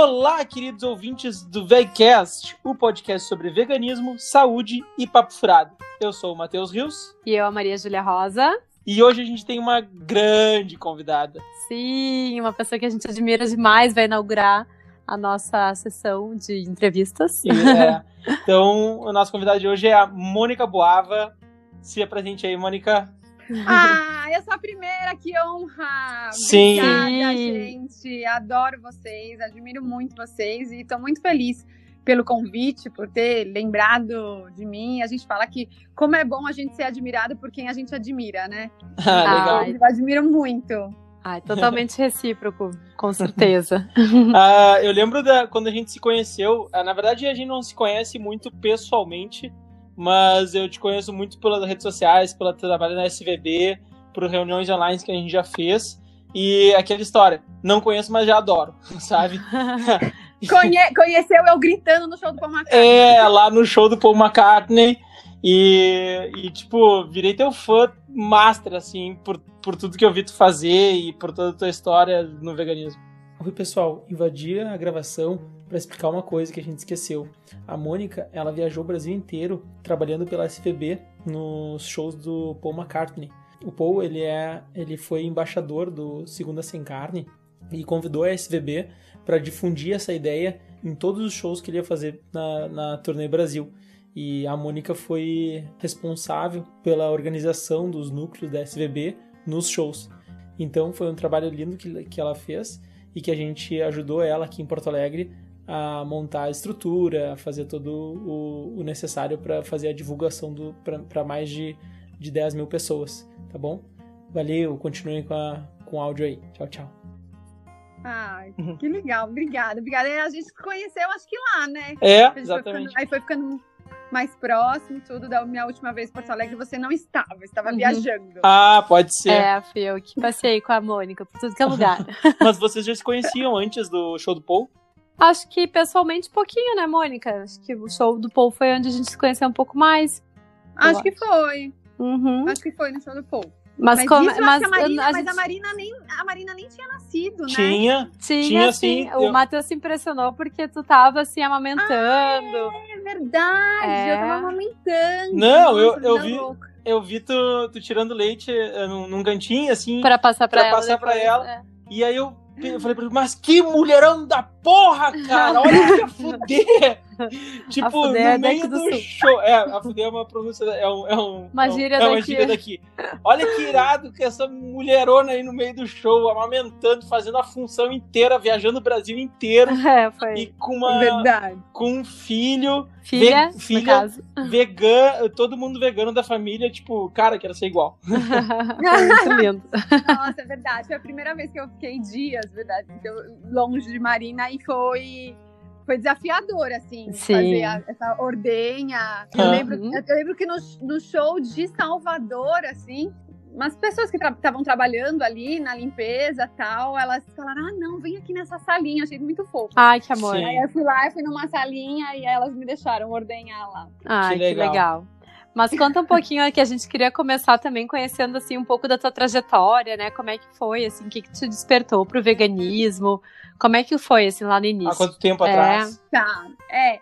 Olá, queridos ouvintes do VegCast, o podcast sobre veganismo, saúde e papo furado. Eu sou o Matheus Rios. E eu, a Maria Júlia Rosa. E hoje a gente tem uma grande convidada. Sim, uma pessoa que a gente admira demais vai inaugurar a nossa sessão de entrevistas. É. Então, o nosso convidado de hoje é a Mônica Boava. Se apresente aí, Mônica. Ah, eu sou a primeira, que honra! Sim. Obrigada, gente. Adoro vocês, admiro muito vocês e estou muito feliz pelo convite, por ter lembrado de mim. A gente fala que como é bom a gente ser admirado por quem a gente admira, né? Ah, legal. Eu admiro muito. Ai, totalmente recíproco, com certeza. Ah, eu lembro da, quando a gente se conheceu. ah, na verdade, a gente não se conhece muito pessoalmente, mas eu te conheço muito pelas redes sociais, pelo trabalho na SVB, por reuniões online que a gente já fez. E aquela história, não conheço, mas já adoro, sabe? Conhe- conheceu eu gritando no show do Paul McCartney. É, lá no show do Paul McCartney. E, e, tipo, virei teu fã master, assim, por, por tudo que eu vi tu fazer e por toda a tua história no veganismo. Oi, pessoal. Invadi a gravação para explicar uma coisa que a gente esqueceu. A Mônica, ela viajou o Brasil inteiro trabalhando pela SVB nos shows do Paul McCartney. O Paul, ele, é, ele foi embaixador do Segunda Sem Carne e convidou a SVB para difundir essa ideia em todos os shows que ele ia fazer na, na turnê Brasil. E a Mônica foi responsável pela organização dos núcleos da SVB nos shows. Então foi um trabalho lindo que, que ela fez e que a gente ajudou ela aqui em Porto Alegre a montar a estrutura, a fazer todo o, o necessário para fazer a divulgação para mais de, de 10 mil pessoas, tá bom? Valeu, continuem com, a, com o áudio aí. Tchau, tchau. Ai, que legal, obrigada, obrigada. A gente se conheceu, acho que lá, né? É, exatamente. ficando- aí foi ficando mais próximo, tudo. Da minha última vez em Porto Alegre, você não estava, estava Uhum. viajando. Ah, pode ser. É, fui eu que passei com a Mônica por tudo que é lugar. Mas vocês já se conheciam antes do show do Paul? Acho que pessoalmente pouquinho, né, Mônica? Acho que o show do Paul foi onde a gente se conheceu um pouco mais. acho que foi. Uhum. Acho que foi no show do Paul. Mas, Mas, como. mas, a Marina, a mas gente- a Marina nem, a Marina nem tinha nascido, né? Tinha. Tinha, Tinha, assim, sim, o eu- Matheus se impressionou porque tu tava assim amamentando. É verdade, É. eu tava amamentando. Não, eu- eu vida vi- louca. Eu vi tu, tu tirando leite eh, num, num cantinho, assim. Pra passar pra Pra ela. passar pra depois, ela. é. E aí eu, eu falei pra ele, mas que mulherão da porra, cara! Olha que fuder! tipo, A fuder no é meio daqui do, do show. É, a fuder é uma pronúncia, é um. É, um, Uma é um- gíria é uma daqui. gíria daqui. Olha que irado que essa mulherona aí no meio do show, amamentando, fazendo a função inteira, viajando o Brasil inteiro. É, foi. E com, uma, Verdade. com um filho Filha, Ve- filha- no caso. vegano, todo mundo vegano da família, tipo, cara, quero ser igual. Muito lindo. Nossa, é verdade. Foi a primeira vez que eu fiquei dias, verdade, longe de Marina e foi foi desafiador, assim, Sim. fazer a- essa ordenha. Eu, lembro, eu lembro que no, no show de Salvador, assim, umas pessoas que estavam trabalhando ali na limpeza e tal, elas falaram: ah, não, vem aqui nessa salinha, achei muito fofo. Ai, que amor. Sim. Aí eu fui lá, eu fui numa salinha e elas me deixaram ordenhar lá. Ai, Que que legal. legal. Mas conta um pouquinho que a gente queria começar também conhecendo assim um pouco da tua trajetória, né? Como é que foi, assim, o que que te despertou pro veganismo? Como é que foi assim lá no Há início? quanto tempo É. atrás? Tá, é.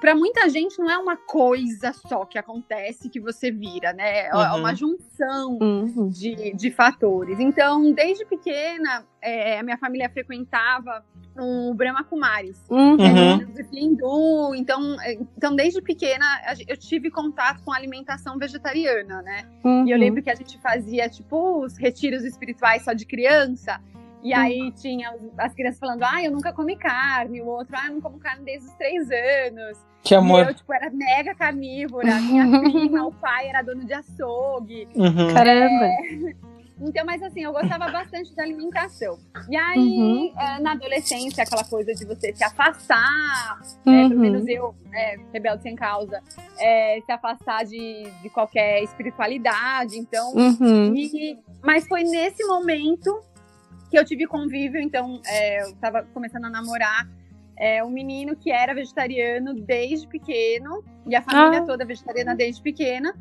Pra muita gente não é uma coisa só que acontece que você vira, né? É Uhum. uma junção Uhum. de, de fatores. Então, desde pequena, é, a minha família frequentava o Brahma Kumaris. Uhum. Uhum. filosofia hindu, então, é, então desde pequena eu tive contato com alimentação vegetariana, né? E eu Uhum. lembro que a gente fazia, tipo, os retiros espirituais só de criança. E aí tinha as crianças falando, ah, eu nunca comi carne. O outro, ah, eu não como carne desde os três anos. Que E amor. eu, tipo, era mega carnívora. Minha prima, o pai era dono de açougue. Uhum. Caramba. Então, mas assim, eu gostava bastante da alimentação. E aí, eh, na adolescência, aquela coisa de você se afastar, né, pelo Uhum. menos eu, né, rebelde sem causa, eh, se afastar de, de qualquer espiritualidade. Então, Uhum. e- mas foi nesse momento que eu tive convívio, então é, eu tava começando a namorar é, um menino que era vegetariano desde pequeno, e a família Ah. toda vegetariana desde pequena.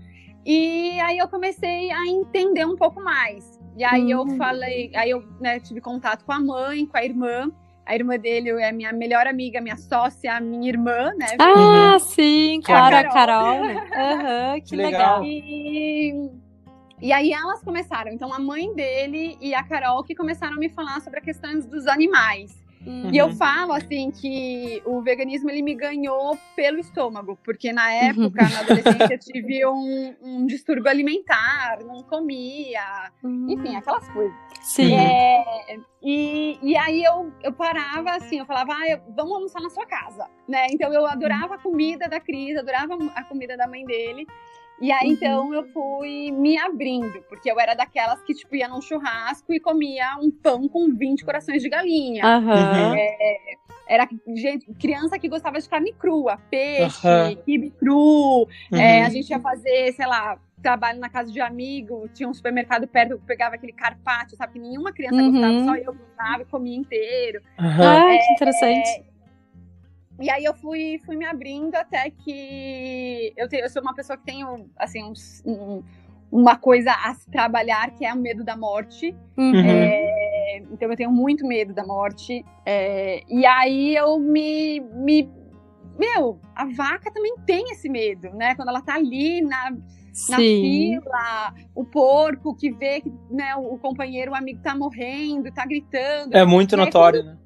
E aí eu comecei a entender um pouco mais. E aí eu Hum. falei, aí eu né, tive contato com a mãe, com a irmã. A irmã dele é minha melhor amiga, minha sócia, minha irmã, né? Ah, uhum. sim, claro, a Carol. Carol. Né? Uhum, que legal. legal. E, e aí elas começaram. Então, a mãe dele e a Carol que começaram a me falar sobre a questão dos animais. Uhum. E eu falo assim que o veganismo ele me ganhou pelo estômago, porque na época, uhum. na adolescência, eu tive um, um, distúrbio alimentar, não comia, uhum. enfim, aquelas coisas. Sim. É, e, e aí eu, eu parava assim, eu falava, ah, vamos almoçar na sua casa, né? Então eu adorava a comida da Cris, adorava a comida da mãe dele. E aí, uhum. então, eu fui me abrindo, porque eu era daquelas que, tipo, ia num churrasco e comia um pão com 20 corações de galinha. Uhum. É, era gente, criança que gostava de carne crua, peixe, uhum. quibe cru. Uhum. É, a gente ia fazer, sei lá, trabalho na casa de amigo, tinha um supermercado perto, eu pegava aquele carpaccio, sabe? Que nenhuma criança uhum. gostava, só eu gostava e comia inteiro. Ah, é, que interessante. É, e aí eu fui, fui me abrindo até que eu, tenho, eu sou uma pessoa que tenho, assim, um, um, uma coisa a se trabalhar, que é o medo da morte. Uhum. É, então eu tenho muito medo da morte. É, e aí eu me, me... Meu, a vaca também tem esse medo, né? Quando ela tá ali na, na fila, o porco que vê que né, o companheiro, o amigo tá morrendo, tá gritando. É muito notório, quando... né?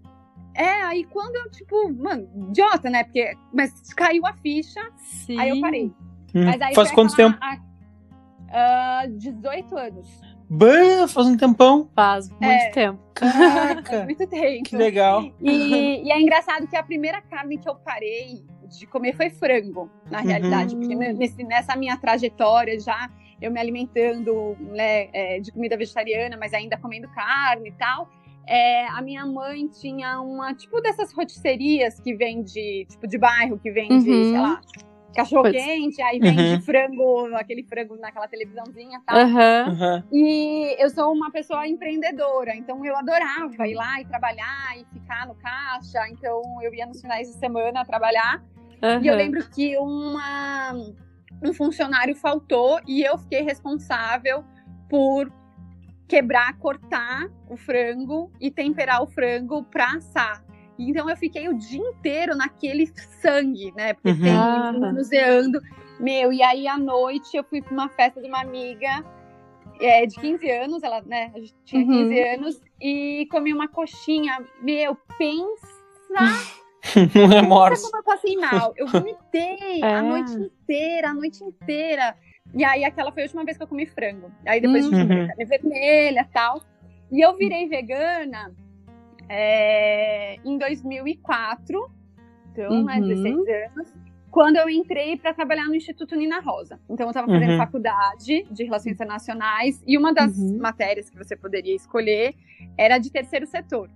É, aí quando eu, tipo, mano, idiota, né? Porque, mas caiu a ficha, Sim. aí eu parei. Hum. Mas aí faz quanto tempo? A, uh, 18 anos. Bah, faz um tempão. Faz muito é, tempo. Caraca. muito tempo. Que legal. E, e, é engraçado que a primeira carne que eu parei de comer foi frango, na uhum. realidade. Porque nesse, nessa minha trajetória já, eu me alimentando né, é, de comida vegetariana, mas ainda comendo carne e tal é, a minha mãe tinha uma, tipo dessas rotisserias que vende, tipo de bairro, que vende, uhum. sei lá, cachorro quente, aí vende uhum. frango, aquele frango naquela televisãozinha e tal. Uhum. E eu sou uma pessoa empreendedora, então eu adorava ir lá e trabalhar e ficar no caixa. Então eu ia nos finais de semana trabalhar. E eu lembro que uma, um funcionário faltou e eu fiquei responsável por quebrar, cortar o frango e temperar o frango para assar. Então eu fiquei o dia inteiro naquele sangue, né? Porque uhum. tem manuseando. Meu, e aí à noite eu fui para uma festa de uma amiga é, de 15 anos, ela, né? A gente tinha uhum. 15 anos, e comi uma coxinha. Meu, pensa. Um remorso. Como eu passei mal. Eu vomitei é. a noite inteira, a noite inteira. E aí aquela foi a última vez que eu comi frango. Aí depois uhum. a gente comeu carne vermelha e tal. E eu virei vegana é, em 2004, então, uhum. né, 16 anos, quando eu entrei para trabalhar no Instituto Nina Rosa. Então, eu estava fazendo uhum. faculdade de Relações Internacionais e uma das uhum. matérias que você poderia escolher era de terceiro setor.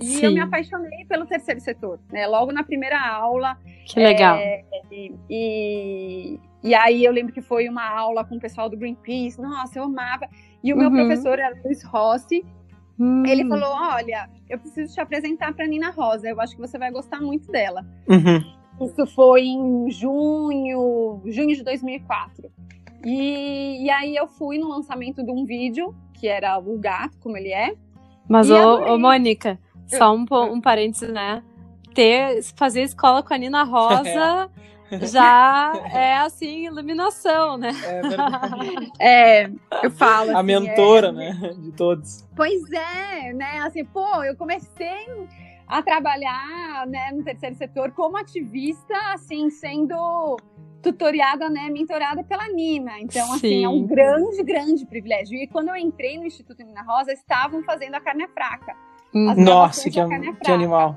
E Sim. eu me apaixonei pelo terceiro setor, né? Logo na primeira aula. Que legal. É, e, e, e, aí eu lembro que foi uma aula com o pessoal do Greenpeace. Nossa, eu amava. E o meu uhum. professor era Luiz Rossi. Hum. Ele falou: Olha, eu preciso te apresentar para Nina Rosa. Eu acho que você vai gostar muito dela. Uhum. Isso foi em junho, junho de 2004. E, e aí eu fui no lançamento de um vídeo que era o gato, como ele é. Mas, ô, ô, Mônica, só um, um parênteses, né? Ter, fazer escola com a Nina Rosa já é assim, iluminação, né? É verdade. É, eu falo. Assim, a mentora, é... né? De todos. Pois é, né? Assim, pô, eu comecei a trabalhar né, no terceiro setor como ativista, assim, sendo tutoriada, né, mentorada pela Nina. Então, Sim. assim, é um grande, grande privilégio. E quando eu entrei no Instituto Nina Rosa, estavam fazendo a carne fraca. Nossa, que, que animal.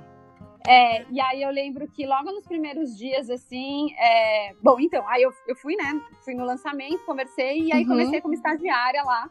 É, e aí eu lembro que logo nos primeiros dias, assim, é... bom, então, aí eu, eu fui, né, fui no lançamento, conversei, e aí uhum. comecei como estagiária lá.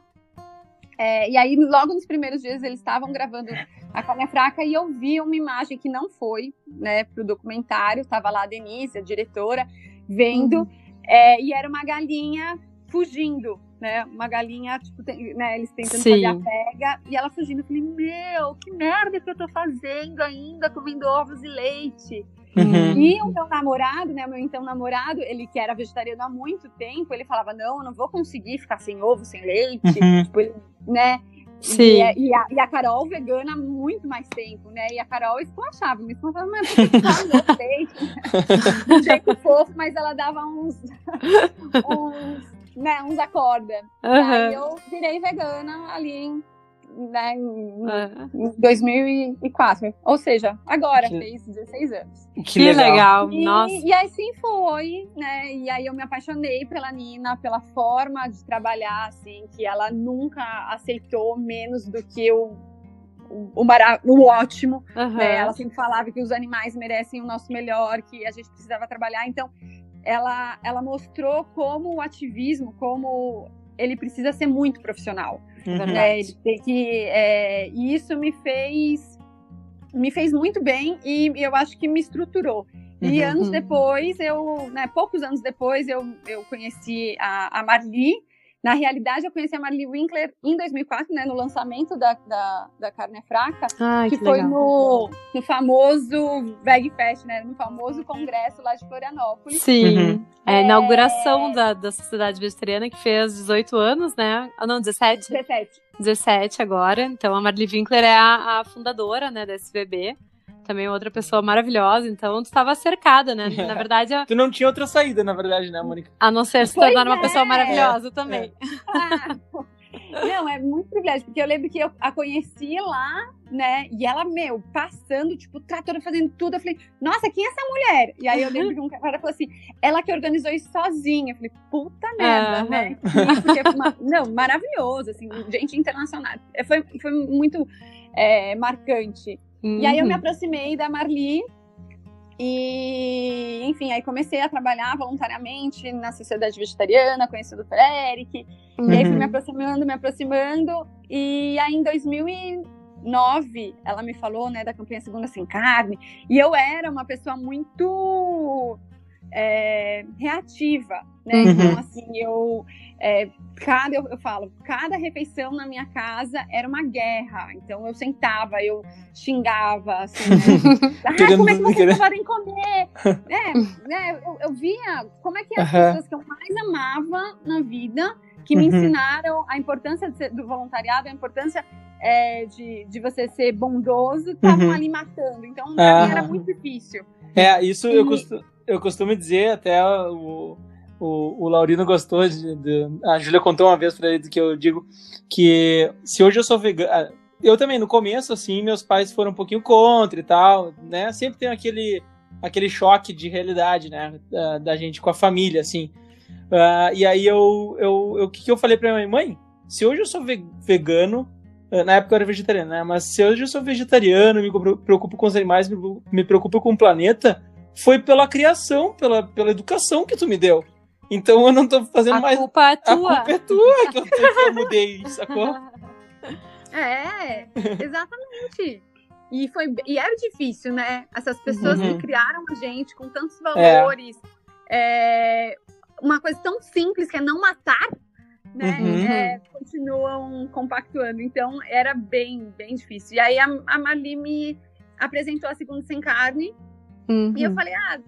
É, e aí, logo nos primeiros dias, eles estavam gravando a Carne Fraca e eu vi uma imagem que não foi, né, pro documentário, tava lá a Denise, a diretora, vendo, uhum. é, e era uma galinha fugindo, né? Uma galinha, tipo, tem, né, eles tentando Sim. fazer a pega e ela fugindo. Eu falei, meu, que merda que eu tô fazendo ainda, comendo ovos e leite. Uhum. E o meu namorado, né, o meu então namorado, ele que era vegetariano há muito tempo, ele falava, não, eu não vou conseguir ficar sem ovo, sem leite, uhum. tipo, ele, né? Sim. E, é, e, a, e, a, Carol vegana há muito mais tempo, né? E a Carol esculachava, me esculachava, mas sei, de um jeito fofo, mas ela dava uns, uns, né, uns acorda. Uhum. Aí eu virei vegana ali em né, em, em 2004. Ou seja, agora, que... fez 16 anos. Que, que legal. E, Nossa. e assim foi, né? E aí eu me apaixonei pela Nina, pela forma de trabalhar, assim, que ela nunca aceitou menos do que o, o, o, o ótimo. Uhum. Né? Ela sempre falava que os animais merecem o nosso melhor, que a gente precisava trabalhar. Então, ela, ela mostrou como o ativismo, como ele precisa ser muito profissional. Uhum. Né? Ele tem que, é, e isso me fez me fez muito bem e eu acho que me estruturou. E uhum. anos depois, eu, né, poucos anos depois, eu, eu conheci a, a Marli, na realidade, eu conheci a Marli Winkler em 2004, né, no lançamento da, da, da Carne é Fraca, Ai, que, que, foi no, no famoso Veg Fest, né, no famoso congresso lá de Florianópolis. Sim, uhum. é a inauguração é... da, da Sociedade Vegetariana, que fez 18 anos, né? Ah, não, 17. 17. 17 agora. Então, a Marli Winkler é a, a fundadora, né, da SVB também outra pessoa maravilhosa, então tu estava cercada, né? Na verdade. tu não tinha outra saída, na verdade, né, Mônica? A não ser se tornar é. uma pessoa maravilhosa também. É. Não, é muito privilégio, porque eu lembro que eu a conheci lá, né? E ela, meu, passando, tipo, tratora fazendo tudo. Eu falei, nossa, quem é essa mulher? E aí eu lembro que um cara falou assim, ela que organizou isso sozinha. Eu falei, puta merda, uhum. né? Porque, não, maravilhoso, assim, gente internacional. Foi, foi muito é, marcante. Uhum. E aí eu me uhum. aproximei da Marli. E, enfim, aí comecei a trabalhar voluntariamente na Sociedade Vegetariana, conheci o Dr. Eric. Uhum. E aí fui me uhum. aproximando, me aproximando. E aí em 2009, ela me falou, né, da campanha Segunda Sem Carne. E eu era uma pessoa muito é, reativa, né? Uhum. Então, assim, eu, é, cada, eu, eu, falo, cada refeição na minha casa era uma guerra. Então, eu sentava, eu xingava, assim, né? ah, como é que vocês podem comer? é, né? Eu, eu, via como é que as uhum. pessoas que eu mais amava na vida, que me uhum. ensinaram a importância ser, do voluntariado, a importância é, de, de você ser bondoso, estavam uhum. ali matando. Então, pra mim era muito difícil. É, isso e... eu costumo eu costumo dizer, até o, o, o Laurino gostou de, de, A Júlia contou uma vez pra ele que eu digo que se hoje eu sou vegano. Ah, eu também, no começo, assim, meus pais foram um pouquinho contra e tal, né? Sempre tem aquele, aquele choque de realidade, né? Da, da gente com a família, assim. Uh, e aí eu, eu, o que, que eu falei pra minha mãe? Mãe, se hoje eu sou vegano, ah, na época eu era vegetariano, né? Mas se hoje eu sou vegetariano, me preocupo com os animais, me preocupo com o planeta, foi pela criação, pela, pela educação que tu me deu. Então eu não tô fazendo a mais. A culpa é tua. A culpa é tua que eu, que eu mudei, sacou? É, exatamente. E, foi, e era difícil, né? Essas pessoas uhum. que criaram a gente com tantos valores. É. É, uma coisa tão simples que é não matar, né? Uhum. É, continuam compactuando. Então era bem, bem difícil. E aí a, a Marli me apresentou a Segunda Sem Carne, Uhum. E eu uhum. falei, ah,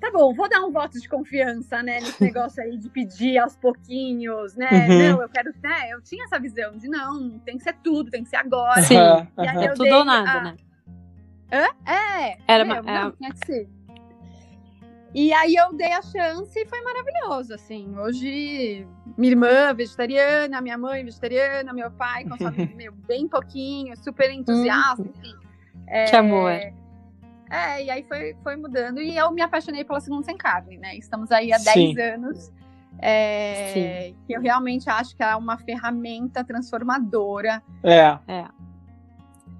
tá bom, vou dar um voto de confiança, né, nesse negócio aí de pedir aos pouquinhos, né? Uhum. Não, eu quero, né? Eu tinha essa visão de não, tem que ser tudo, tem que ser agora. Sim, uhum. é tudo ou nada, a... né? Hã? É, Era é, uma, não, tinha que ser. E aí eu dei a chance e foi maravilhoso, assim. Hoje, minha irmã vegetariana, minha mãe vegetariana, meu pai consome meu, bem pouquinho, super entusiasta, uhum. enfim. É, que amor. É, e aí foi, foi mudando. E eu me apaixonei pela Segunda Sem Carne, né? Estamos aí há 10 anos. É, que eu realmente acho que é uma ferramenta transformadora. É. é.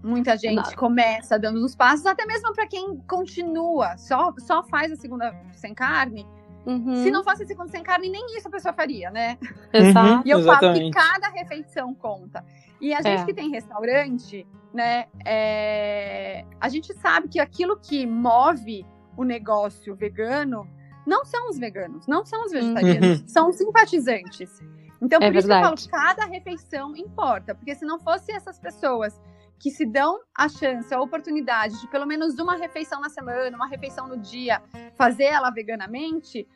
Muita gente Não. começa dando os passos, até mesmo para quem continua, só, só faz a segunda sem carne. Uhum. Se não fosse a segunda sem carne, nem isso a pessoa faria, né? Exato. Uhum, e eu exatamente. falo que cada refeição conta. E a gente é. que tem restaurante, né? É... A gente sabe que aquilo que move o negócio vegano não são os veganos, não são os vegetarianos, uhum. são os simpatizantes. Então, é por é isso verdade. que eu falo, cada refeição importa, porque se não fosse essas pessoas que se dão a chance, a oportunidade de pelo menos uma refeição na semana, uma refeição no dia, fazer ela veganamente,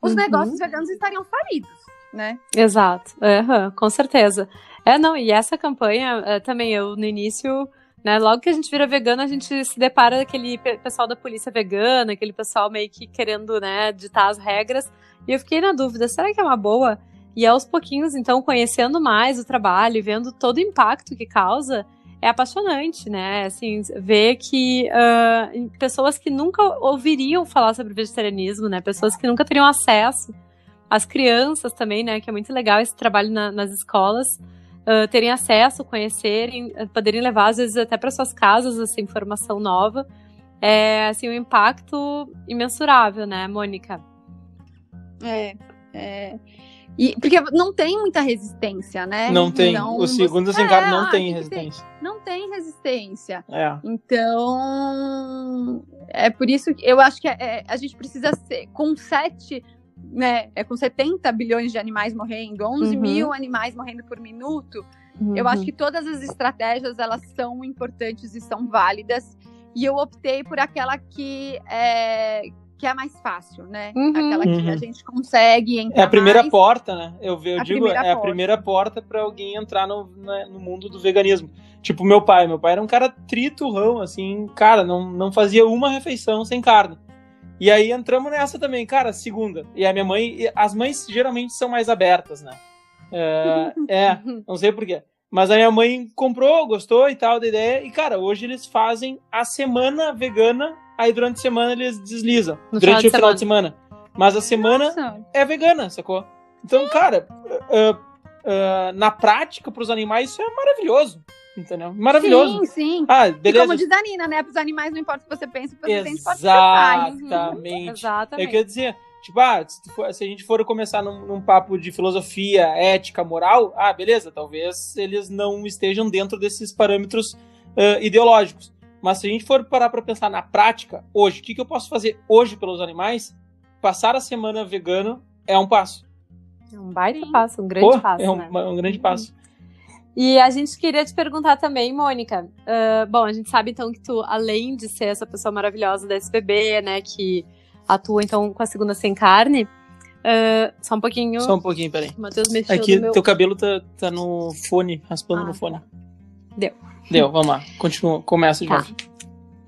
os uhum. negócios veganos estariam falidos. né? Exato, uhum, com certeza. É, não, e essa campanha é, também eu no início, né, logo que a gente vira vegano, a gente se depara com aquele pessoal da polícia vegana, aquele pessoal meio que querendo, né, ditar as regras, e eu fiquei na dúvida, será que é uma boa? E aos pouquinhos, então, conhecendo mais o trabalho vendo todo o impacto que causa, é apaixonante, né? Assim, ver que uh, pessoas que nunca ouviriam falar sobre vegetarianismo, né? Pessoas que nunca teriam acesso, as crianças também, né? Que é muito legal esse trabalho na, nas escolas, uh, terem acesso, conhecerem, poderem levar às vezes até para suas casas essa informação nova. É assim um impacto imensurável, né, Mônica? É, é. E, porque não tem muita resistência, né? Não tem. Então, o segundo você... é, não tem resistência. Tem, não tem resistência. É. Então, é por isso que eu acho que é, é a gente precisa ser com sete, né? É com 70 bilhões de animais morrendo, 11 uhum. mil animais morrendo por minuto. Uhum. Eu acho uhum. que todas as estratégias elas são importantes e são válidas. E eu optei por aquela que é, que é a mais fácil, né? Uhum. Aquela que uhum. a gente consegue entrar. É a primeira mais... porta, né? Eu, eu a digo, é porta. a primeira porta para alguém entrar no, né, no mundo do veganismo. Tipo, meu pai. Meu pai era um cara triturrão, assim, cara, não, não fazia uma refeição sem carne. E aí entramos nessa também, cara, segunda. E a minha mãe, as mães geralmente são mais abertas, né? É, é não sei porquê. Mas a minha mãe comprou, gostou e tal da ideia. E, cara, hoje eles fazem a semana vegana aí durante a semana eles deslizam. No durante final o final de semana. Mas a semana Nossa. é vegana, sacou? Então, cara, uh, uh, na prática, para os animais, isso é maravilhoso. Entendeu? Maravilhoso. Sim, sim. Ah, beleza. E como diz a Nina, né? Para os animais não importa o que você pensa, o que você sente, pode ser Exatamente. Exatamente. Eu quero dizer, tipo, ah, se, for, se a gente for começar num, num, papo de filosofia, ética, moral, ah, beleza, talvez eles não estejam dentro desses parâmetros uh, ideológicos. Mas se a gente for parar para pensar na prática, hoje, o que, que eu posso fazer hoje pelos animais? Passar a semana vegano é um passo. É um baita passo, um grande Pô, passo. É um, né? um grande passo. E a gente queria te perguntar também, Mônica. Uh, bom, a gente sabe então que tu, além de ser essa pessoa maravilhosa da SBB, né, que atua então com a segunda sem carne, uh, só um pouquinho. Só um pouquinho, peraí. Matheus mexeu Aqui, meu... teu cabelo tá, tá no fone, raspando ah, no fone. Deu. Deu, vamos lá. Continua, começa de tá. novo.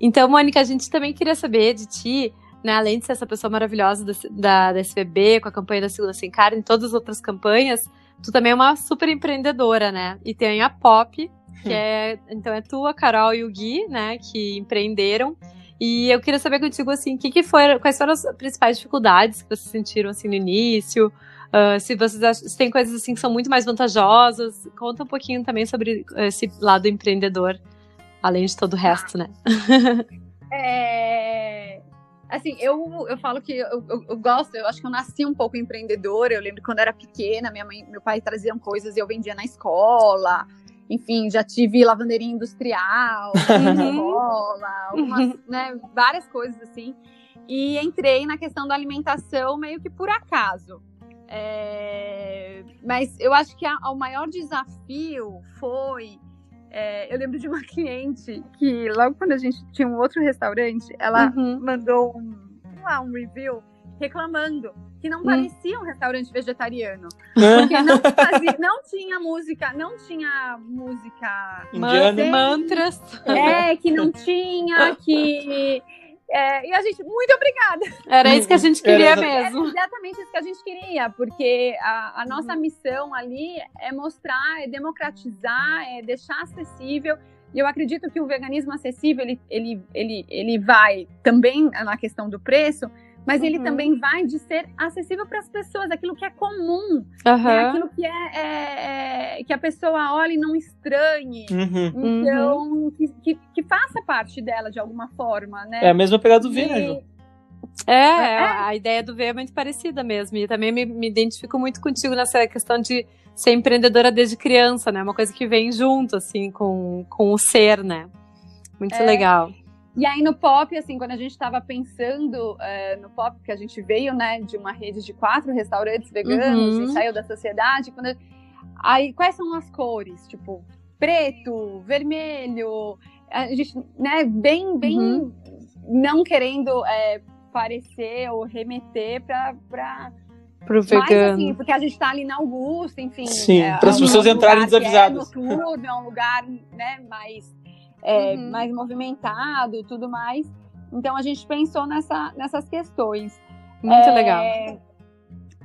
Então, Mônica, a gente também queria saber de ti, né, além de ser essa pessoa maravilhosa da, da, da SBB, com a campanha da Segunda Sem Carne, e todas as outras campanhas, tu também é uma super empreendedora, né? E tem a Pop, que hum. é, então é tu, a Carol e o Gui, né, que empreenderam. E eu queria saber contigo, assim, que que foi, quais foram as principais dificuldades que vocês sentiram, assim, no início, Uh, se vocês acham, se tem coisas assim que são muito mais vantajosas, conta um pouquinho também sobre esse lado empreendedor, além de todo o resto, né? é, assim, eu, eu falo que eu, eu, eu, gosto, eu acho que eu nasci um pouco empreendedora. Eu lembro quando eu era pequena, minha mãe, meu pai traziam coisas e eu vendia na escola. Enfim, já tive lavanderia industrial, escola, algumas, né, várias coisas assim. E entrei na questão da alimentação meio que por acaso. É, mas eu acho que a, o maior desafio foi. É, eu lembro de uma cliente que, logo quando a gente tinha um outro restaurante, ela uhum. mandou um, um review reclamando que não hum. parecia um restaurante vegetariano. Porque não, fazia, não tinha música, não tinha música. Indiana. Mantras. É, que não tinha, que é, e a gente, muito obrigada. Era isso que a gente queria mesmo. Era exatamente isso que a gente queria, porque a, a nossa missão ali é mostrar, é democratizar, é deixar acessível. E eu acredito que o veganismo acessível, ele, ele, ele, ele vai também na questão do preço, mas uhum. ele também vai de ser acessível para as pessoas, aquilo que é comum, uhum. né? aquilo que é, é, é, que a pessoa olhe e não estranhe. Uhum. Então, uhum. que, que, que, faça parte dela de alguma forma, né? É a mesma pegada do V, né, Ju? É, é, a ideia do V é muito parecida mesmo. E também me, me identifico muito contigo nessa questão de ser empreendedora desde criança, né? Uma coisa que vem junto, assim, com, com o ser, né? Muito é. legal. E aí no pop, assim, quando a gente estava pensando uh, no pop, que a gente veio, né, de uma rede de quatro restaurantes veganos uhum. e saiu da sociedade, quando eu... aí quais são as cores? Tipo, preto, vermelho, a gente, né, bem, bem uhum. não querendo é, parecer ou remeter para Pro vegano. Mas, assim, porque a gente tá ali na Augusta, enfim. Sim, é, para as é pessoas entrarem que desavisadas. É noturno, é um lugar né, mais, é, Uhum. mais movimentado tudo mais. Então a gente pensou nessa, nessas questões. Muito É, legal.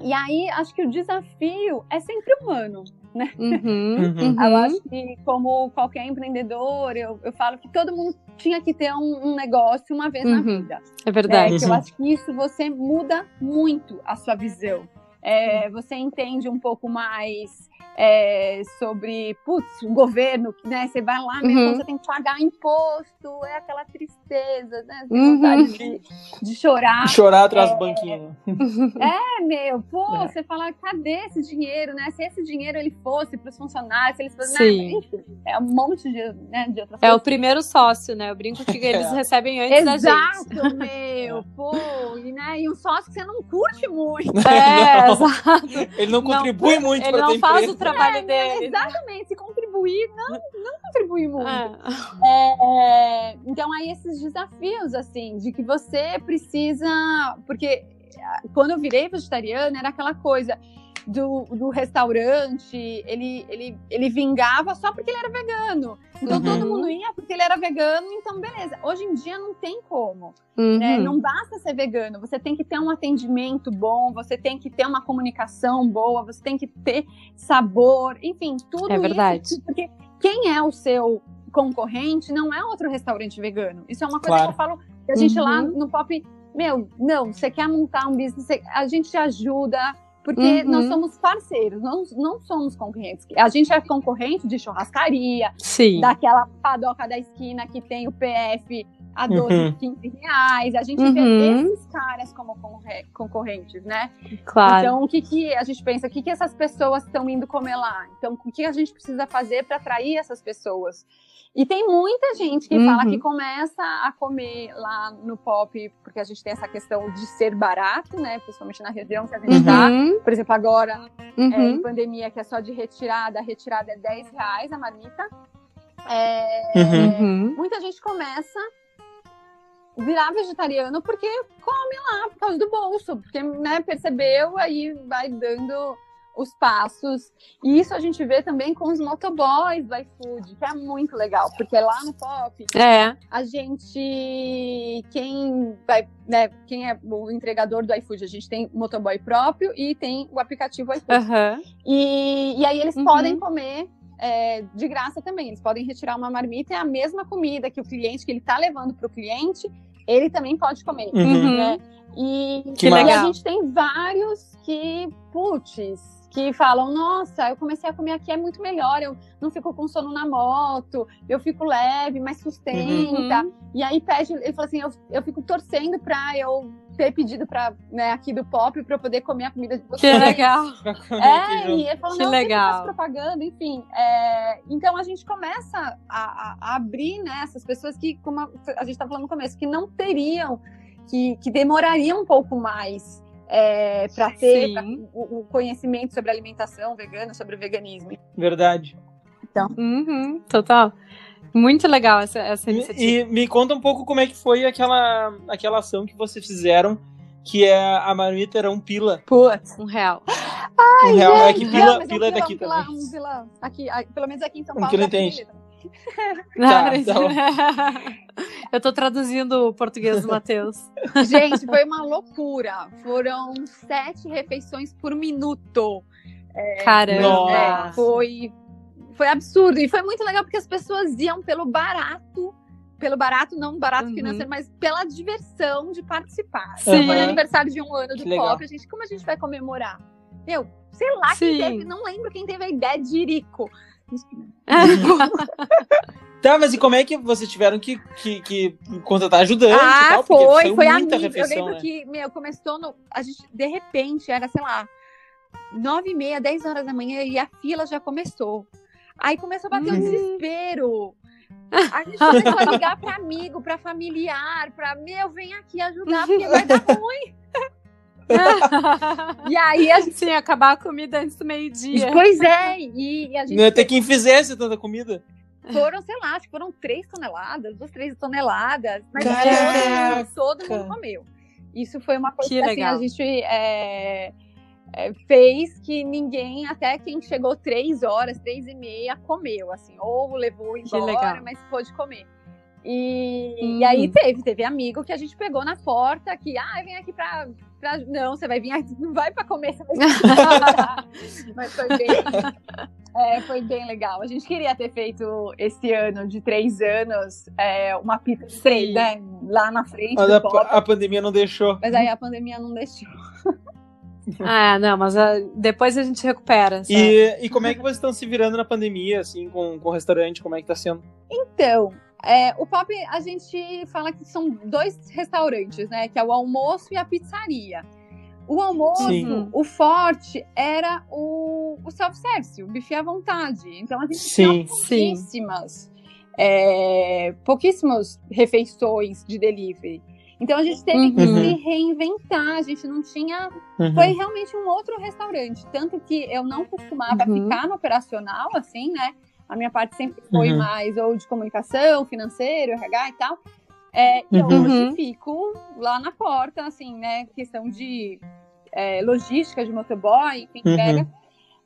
E aí, acho que o desafio é sempre humano. Uhum, Uhum. Eu uhum. acho que, como qualquer empreendedor, eu, eu falo que todo mundo tinha que ter um, um negócio uma vez na Uhum. vida. É É, verdade. que eu Uhum. acho que isso você muda muito a sua visão. É, você entende um pouco mais é, sobre, putz, o governo, né? Você vai lá, mesmo, Uhum. você tem que pagar imposto, é aquela tristeza, né? Você Uhum. vontade de, de chorar. Chorar atrás do banquinho. É, meu, pô, É. você fala, cadê esse dinheiro, né? Se esse dinheiro ele fosse para os funcionários, se eles fossem, Sim. né? Enfim, é um monte de, né, de outras É o primeiro sócio, né? Eu brinco que eles É. recebem antes da gente. Exato, meu, pô, e, né, e um sócio que você não curte muito. É, exato. Ele não Não, contribui muito Ele para não tua faz empresa. o trabalho dele. né? Exatamente, se contribuir, não, não contribui muito. É. É, então, aí esses desafios, assim, de que você precisa. Porque ah, quando eu virei vegetariana, era aquela coisa do, do restaurante, ele, ele, ele vingava só porque ele era vegano. Então, Uhum. todo mundo ia porque ele era vegano, então, beleza. Hoje em dia não tem como. Uhum. né? Não basta ser vegano, você tem que ter um atendimento bom, você tem que ter uma comunicação boa, você tem que ter sabor, enfim, tudo É verdade. isso. Porque quem é o seu concorrente não é outro restaurante vegano. Isso é uma coisa Claro. que eu falo, que a gente Uhum. lá no Pop, meu, não, você quer montar um business, a gente te ajuda. Porque Uhum. nós somos parceiros, não, não somos concorrentes. A gente é concorrente de churrascaria, Sim. daquela padoca da esquina que tem o PF a 12, Uhum. 15 reais. A gente Uhum. vê esses caras como concorre- concorrentes, né? Claro. Então, o que, que a gente pensa? O que, que essas pessoas estão indo comer lá? Então, o que a gente precisa fazer para atrair essas pessoas? E tem muita gente que Uhum. fala que começa a comer lá no pop, porque a gente tem essa questão de ser barato, né? Principalmente na região que a gente está. Uhum. Por exemplo, agora é, em Uhum. pandemia, que é só de retirada, a retirada é 10 reais a marmita. É, Uhum. Uhum. Muita gente começa a virar vegetariano porque come lá, por causa do bolso, porque né, percebeu, aí vai dando os passos. E isso a gente vê também com os motoboys do iFood, que é muito legal, porque lá no Pop É. a gente quem vai né, quem é o entregador do iFood a gente tem motoboy próprio e tem o aplicativo iFood Aham. e, e aí eles Uhum. podem comer é, de graça também eles podem retirar uma marmita e a mesma comida que o cliente que ele está levando para o cliente ele também pode comer Uhum. né? e, Que e a legal. gente tem vários que putz que falam, nossa, eu comecei a comer aqui, é muito melhor, eu não fico com sono na moto, eu fico leve, mas sustenta. Uhum. E aí pede, ele falou assim, eu, eu fico torcendo pra eu ter pedido pra, né, aqui do Pop pra eu poder comer a comida de Que vocês. legal. É, e ele falou, Que não, legal. legal. propaganda, enfim. É, então a gente começa a, a- a abrir, né, essas pessoas que, como a, a gente estava falando no começo, que não teriam, que, que demorariam um pouco mais é, para ter pra- o, o conhecimento sobre alimentação vegana, sobre o veganismo. Verdade. Uhum. Total. Muito legal essa, essa iniciativa. E me conta um pouco como é que foi aquela, aquela ação que vocês fizeram, que é a marmita era um pila. Putz. Um real. um real. É que Não, pila, mas pila é daqui um pila, também. Um pila, aqui, pelo menos aqui em São Um Paulo. quilo dá pra entende. entender. Tá, Eu tô traduzindo o português do Matheus. Gente, foi uma loucura. Foram sete refeições por minuto. Caramba. Nossa. É, foi, foi absurdo. E foi muito legal porque as pessoas iam pelo barato. Pelo barato, não barato Uhum. financeiro, mas pela diversão de participar. Sim. Foi aniversário de um ano Que do legal. Pop. A gente, como a gente vai comemorar? Meu, sei lá Sim. quem teve, não lembro quem teve a ideia de Irico. Tá, mas e como é que vocês tiveram que, que, que contratar ajudante Ah, tal? Foi, foi muita amigo. Eu lembro né? que, meu, começou no. A gente, de repente, era, sei lá, nove e meia, dez horas da manhã e a fila já começou. Aí começou a bater um Uhum. desespero. A gente começou a ligar para amigo, para familiar, para meu, vem aqui ajudar, porque vai dar ruim. E aí a gente. Sim, acabar a comida antes do meio-dia. Pois é, e, e a gente Não ia ter quem fizesse tanta comida. foram, sei lá, acho que foram três toneladas, duas, três toneladas. Mas Caraca! todo, todo mundo comeu. Isso foi uma coisa Que que, assim, a gente. é, é, fez que ninguém, até quem chegou três horas, três e meia, comeu, assim, ou levou embora, mas pôde comer. E, hum. e, aí uhum. teve, teve amigo que a gente pegou na porta, que, ah, vem aqui pra, pra não, você vai vir aqui, não vai pra comer, você vai Mas foi bem, é, foi bem legal. A gente queria ter feito esse ano de três anos é, uma pizza de três, né, lá na frente. Mas a, a, pandemia não deixou. Mas aí a pandemia não deixou. Ah, não, mas uh, depois a gente recupera. E, e como é que vocês estão se virando na pandemia, assim, com, com o restaurante? Como é que tá sendo? Então, é, o Pop, a gente fala que são dois restaurantes, né? Que é o almoço e a pizzaria. O almoço, Sim. o forte era o, o self-service, o buffet à vontade. Então a gente Sim. tinha pouquíssimas, é, pouquíssimas refeições de delivery. Então a gente teve uhum. que se reinventar, a gente não tinha. Uhum. Foi realmente um outro restaurante. Tanto que eu não costumava uhum. ficar no operacional, assim, né? A minha parte sempre foi uhum. mais ou de comunicação, financeiro, RH e tal. É, e uhum. hoje fico lá na porta, assim, né? Questão de é, logística de motoboy, enfim, uhum. entrega.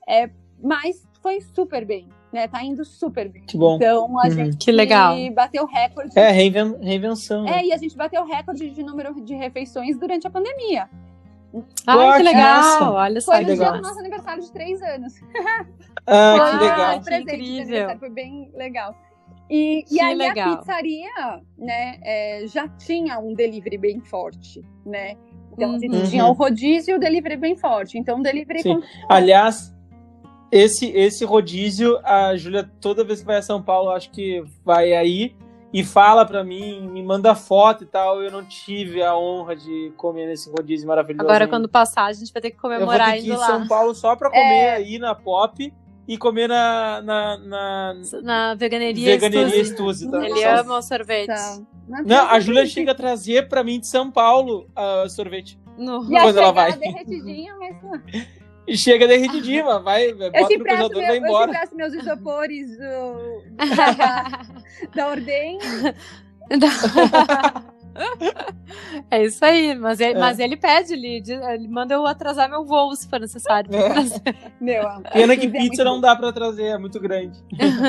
É, mas foi super bem, né? Tá indo super bem. Que bom. Então a uhum. gente que legal. bateu recorde. É, reinven reinvenção. É, e a gente bateu recorde de número de refeições durante a pandemia. Ah, que legal! Olha só, foi no dia do nosso aniversário de três anos. Ah, foi que legal. Um presente que incrível. Foi bem legal. E, e aí legal. a pizzaria, né, é, já tinha um delivery bem forte, né? Então uhum. a gente tinha o rodízio e o delivery bem forte. Então o delivery. Sim. Aliás, esse, esse rodízio, a Júlia, toda vez que vai a São Paulo, acho que vai aí e fala para mim, me manda foto e tal. Eu não tive a honra de comer nesse rodízio maravilhoso. Agora, quando passar, a gente vai ter que comemorar eu vou ter que ir em São Paulo só pra comer é... aí na Pop e comer na. Na, na, na veganeria, veganeria Stuzi. Tá? Ele ama o sorvete. Tá. Não, a Júlia chega a trazer pra mim de São Paulo uh, sorvete. No... Quando ela vai. derretidinho, mas... E chega derretidinha, vai, bota no congelador e vai embora. Eu te meus isopores do, da, da Ordem. É isso aí, mas ele, é. mas ele pede, ele, ele manda eu atrasar meu voo se for necessário. É. Meu, Pena que pizza é não dá pra trazer, é muito grande.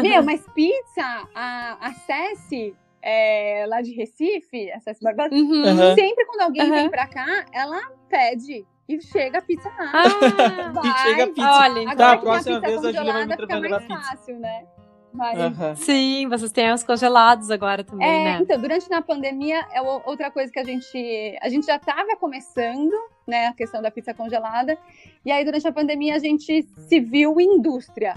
Meu, mas pizza, a, a Cessi, é, lá de Recife, a Cessi Barbosa, uhum. sempre quando alguém uhum. vem pra cá, ela pede e chega a pizza lá. Ah, vai. E chega a pizza. Olha, então. Tá, a próxima vez a Julia vai me mais fácil, né? Mas... Uhum. Sim, vocês têm os congelados agora também, é, né? Então, durante a pandemia, é outra coisa que a gente. A gente já estava começando, né? A questão da pizza congelada. E aí, durante a pandemia, a gente se viu indústria.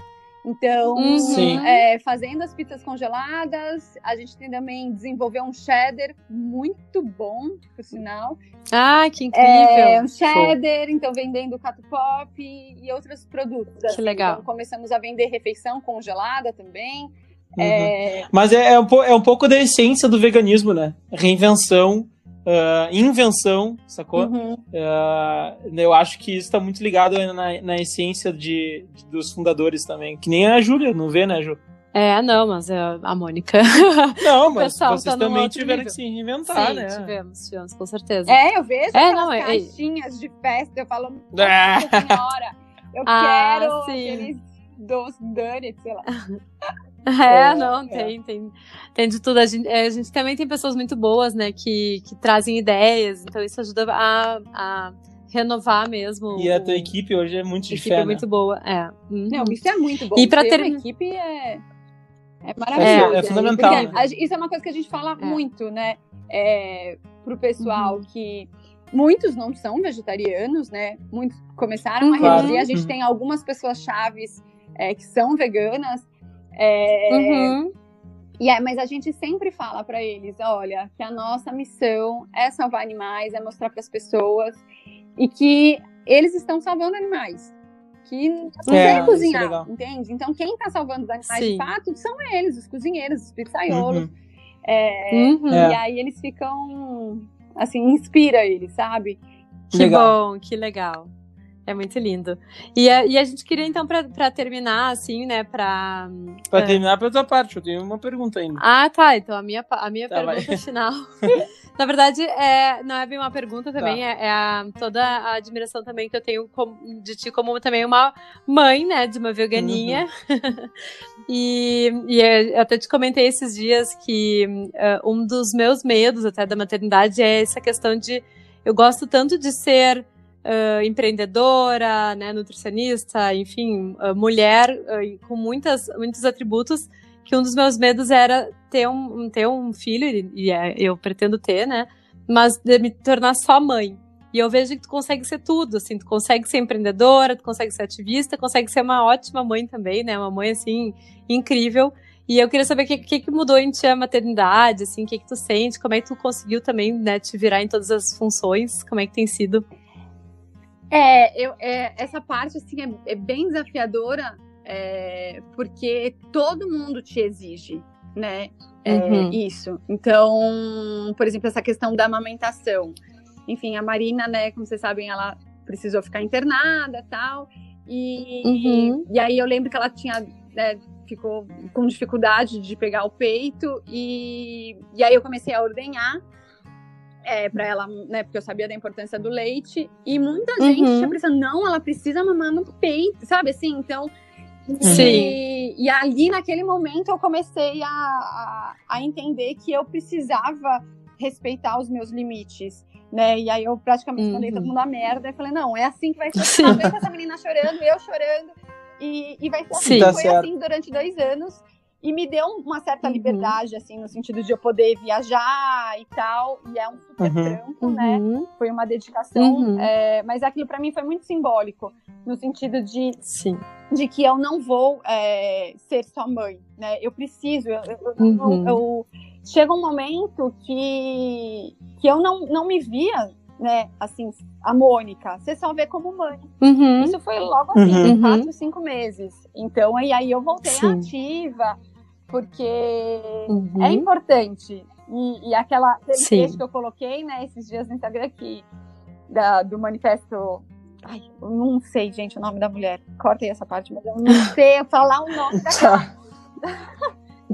Então, uhum. é, fazendo as pizzas congeladas, a gente tem também desenvolveu um cheddar muito bom, por sinal. Ah, que incrível! É, um cheddar, Show. então vendendo cato pop e outros produtos. Que assim. legal. Então, começamos a vender refeição congelada também. Uhum. É... Mas é, é, um, é um pouco da essência do veganismo, né? Reinvenção uh, invenção, sacou? Uhum. Uh, eu acho que isso está muito ligado na, na essência de, de, dos fundadores também. Que nem a Júlia, não vê, né, Ju? É, não, mas é a Mônica. Não, mas vocês tá também tiveram nível. que se reinventar, Sim, né? tivemos, tivemos, com certeza. É, eu vejo é, não, é, caixinhas de festa, eu falo, nossa senhora, eu ah, quero sim. aqueles doces, donuts, sei lá. É, não, é. tem, tem, tem de tudo. A gente, a gente, também tem pessoas muito boas, né, que, que trazem ideias, então isso ajuda a, a renovar mesmo. E a tua equipe hoje é muito diferente. A equipe é muito boa, é. Uhum. Não, isso é muito bom. E para ter uma equipe é, é maravilhoso. É, é fundamental. Né? Isso é uma coisa que a gente fala é. muito, né, é, pro pessoal uhum. que muitos não são vegetarianos, né, muitos começaram a reduzir, a gente uhum. tem algumas pessoas chaves é, que são veganas, é, uhum. E é, mas a gente sempre fala para eles, olha, que a nossa missão é salvar animais, é mostrar para as pessoas e que eles estão salvando animais. Que não é, cozinhar, é entende? Então, quem está salvando os animais Sim. de fato são eles, os cozinheiros, os pizzaiolos. Uhum. É, uhum. E aí eles ficam, assim, inspira eles, sabe? Que legal. bom, que legal. É muito lindo. E a, e a gente queria, então, para terminar, assim, né, para... Para é... terminar pela tua parte, eu tenho uma pergunta ainda. Ah, tá. Então, a minha, a minha tá, pergunta vai. final... Na verdade, é, não é bem uma pergunta também, tá. é, é a, toda a admiração também que eu tenho de ti como também uma mãe, né, de uma veganinha. Uhum. e, e eu até te comentei esses dias que uh, um dos meus medos até da maternidade é essa questão de eu gosto tanto de ser uh, empreendedora, né, nutricionista, enfim, uh, mulher uh, com muitas, muitos atributos, que um dos meus medos era ter um, ter um filho, e, é, eu pretendo ter, né, mas de me tornar só mãe. E eu vejo que tu consegue ser tudo, assim, tu consegue ser empreendedora, tu consegue ser ativista, consegue ser uma ótima mãe também, né, uma mãe, assim, incrível. E eu queria saber o que, que, que, mudou em ti a maternidade, assim, o que, que tu sente, como é que tu conseguiu também, né, te virar em todas as funções, como é que tem sido? É, eu, é, essa parte assim é, é bem desafiadora, é, porque todo mundo te exige, né? É, uhum. Isso. Então, por exemplo, essa questão da amamentação. Enfim, a Marina, né, como vocês sabem, ela precisou ficar internada tal. E, uhum. e, e aí eu lembro que ela tinha. Né, ficou com dificuldade de pegar o peito, e, e aí eu comecei a ordenhar é, para ela, né? Porque eu sabia da importância do leite. E muita uhum. gente tinha pensando, não, ela precisa mamar no peito, sabe assim? Então. Sim. E, e ali, naquele momento, eu comecei a, a, a entender que eu precisava respeitar os meus limites. Né? E aí eu praticamente uhum. mandei todo mundo a merda e falei, não, é assim que vai ser. Sim. com essa menina chorando, eu chorando. E, e vai ser assim. Sim, tá Foi certo. assim durante dois anos. E me deu uma certa uhum. liberdade, assim, no sentido de eu poder viajar e tal. E é um super uhum. trampo, né? Uhum. Foi uma dedicação. Uhum. É, mas aquilo para mim foi muito simbólico, no sentido de, Sim. de que eu não vou é, ser só mãe, né? Eu preciso, eu, eu, eu, uhum. eu, chega um momento que, que eu não, não me via, né, assim, a Mônica, você só vê como mãe. Uhum. Isso foi logo assim, uhum. quatro, cinco meses. Então, e aí eu voltei Sim. ativa, porque uhum. é importante. E, e aquela texto que eu coloquei, né, esses dias no Instagram aqui, da, do manifesto. Ai, eu não sei, gente, o nome da mulher. Cortei essa parte, mas eu não sei falar o nome daquela.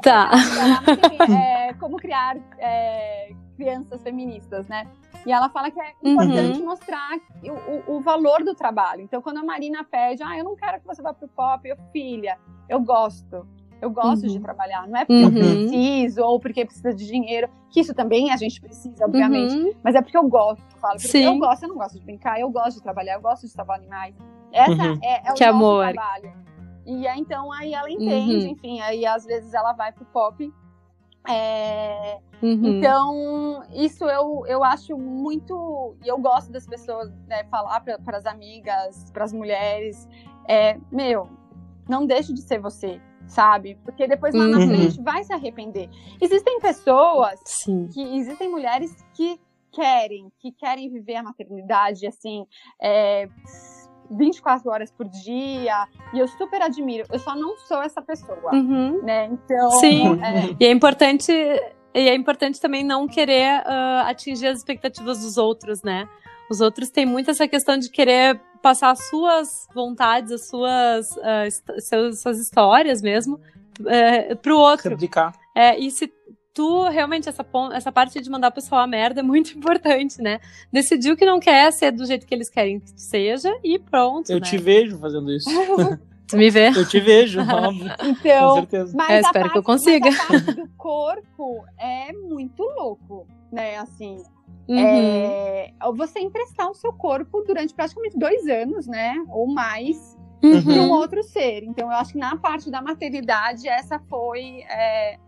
Tá. é, como criar é, crianças feministas, né? E ela fala que é importante uhum. mostrar o, o, o, valor do trabalho. Então, quando a Marina pede, ah, eu não quero que você vá pro pop, eu, filha, eu gosto. Eu gosto uhum. de trabalhar, não é porque uhum. eu preciso ou porque precisa de dinheiro, que isso também a gente precisa, obviamente, uhum. mas é porque eu gosto, eu falo, porque Sim. eu gosto, eu não gosto de brincar, eu gosto de trabalhar, eu gosto de salvar animais. Essa uhum. é, é, o que nosso amor. trabalho. E aí, então, aí ela entende, uhum. enfim, aí às vezes ela vai pro pop. É, uhum. Então, isso eu, eu acho muito. E eu gosto das pessoas né, falar para as amigas, para as mulheres: é, meu, não deixe de ser você sabe? Porque depois lá uhum. na frente vai se arrepender. Existem pessoas Sim. que existem mulheres que querem, que querem viver a maternidade assim, é, 24 horas por dia, e eu super admiro. Eu só não sou essa pessoa, uhum. né? Então, Sim. É... E é importante e é importante também não querer uh, atingir as expectativas dos outros, né? Os outros têm muito essa questão de querer passar as suas vontades, as suas, uh, seus, suas histórias mesmo, uh, pro outro. Replicar. É, e se tu, realmente, essa, essa parte de mandar o pessoal a merda é muito importante, né? Decidiu que não quer ser do jeito que eles querem que seja e pronto. Eu né? te vejo fazendo isso. Tu me vê? Eu te vejo, óbvio. Então, com certeza. Mas é, espero parte, que eu consiga. Mas a parte do corpo é muito louco, né? Assim, Uhum. É, você emprestar o seu corpo durante praticamente dois anos, né? Ou mais, uhum. para um outro ser. Então, eu acho que na parte da maternidade, essa foi é,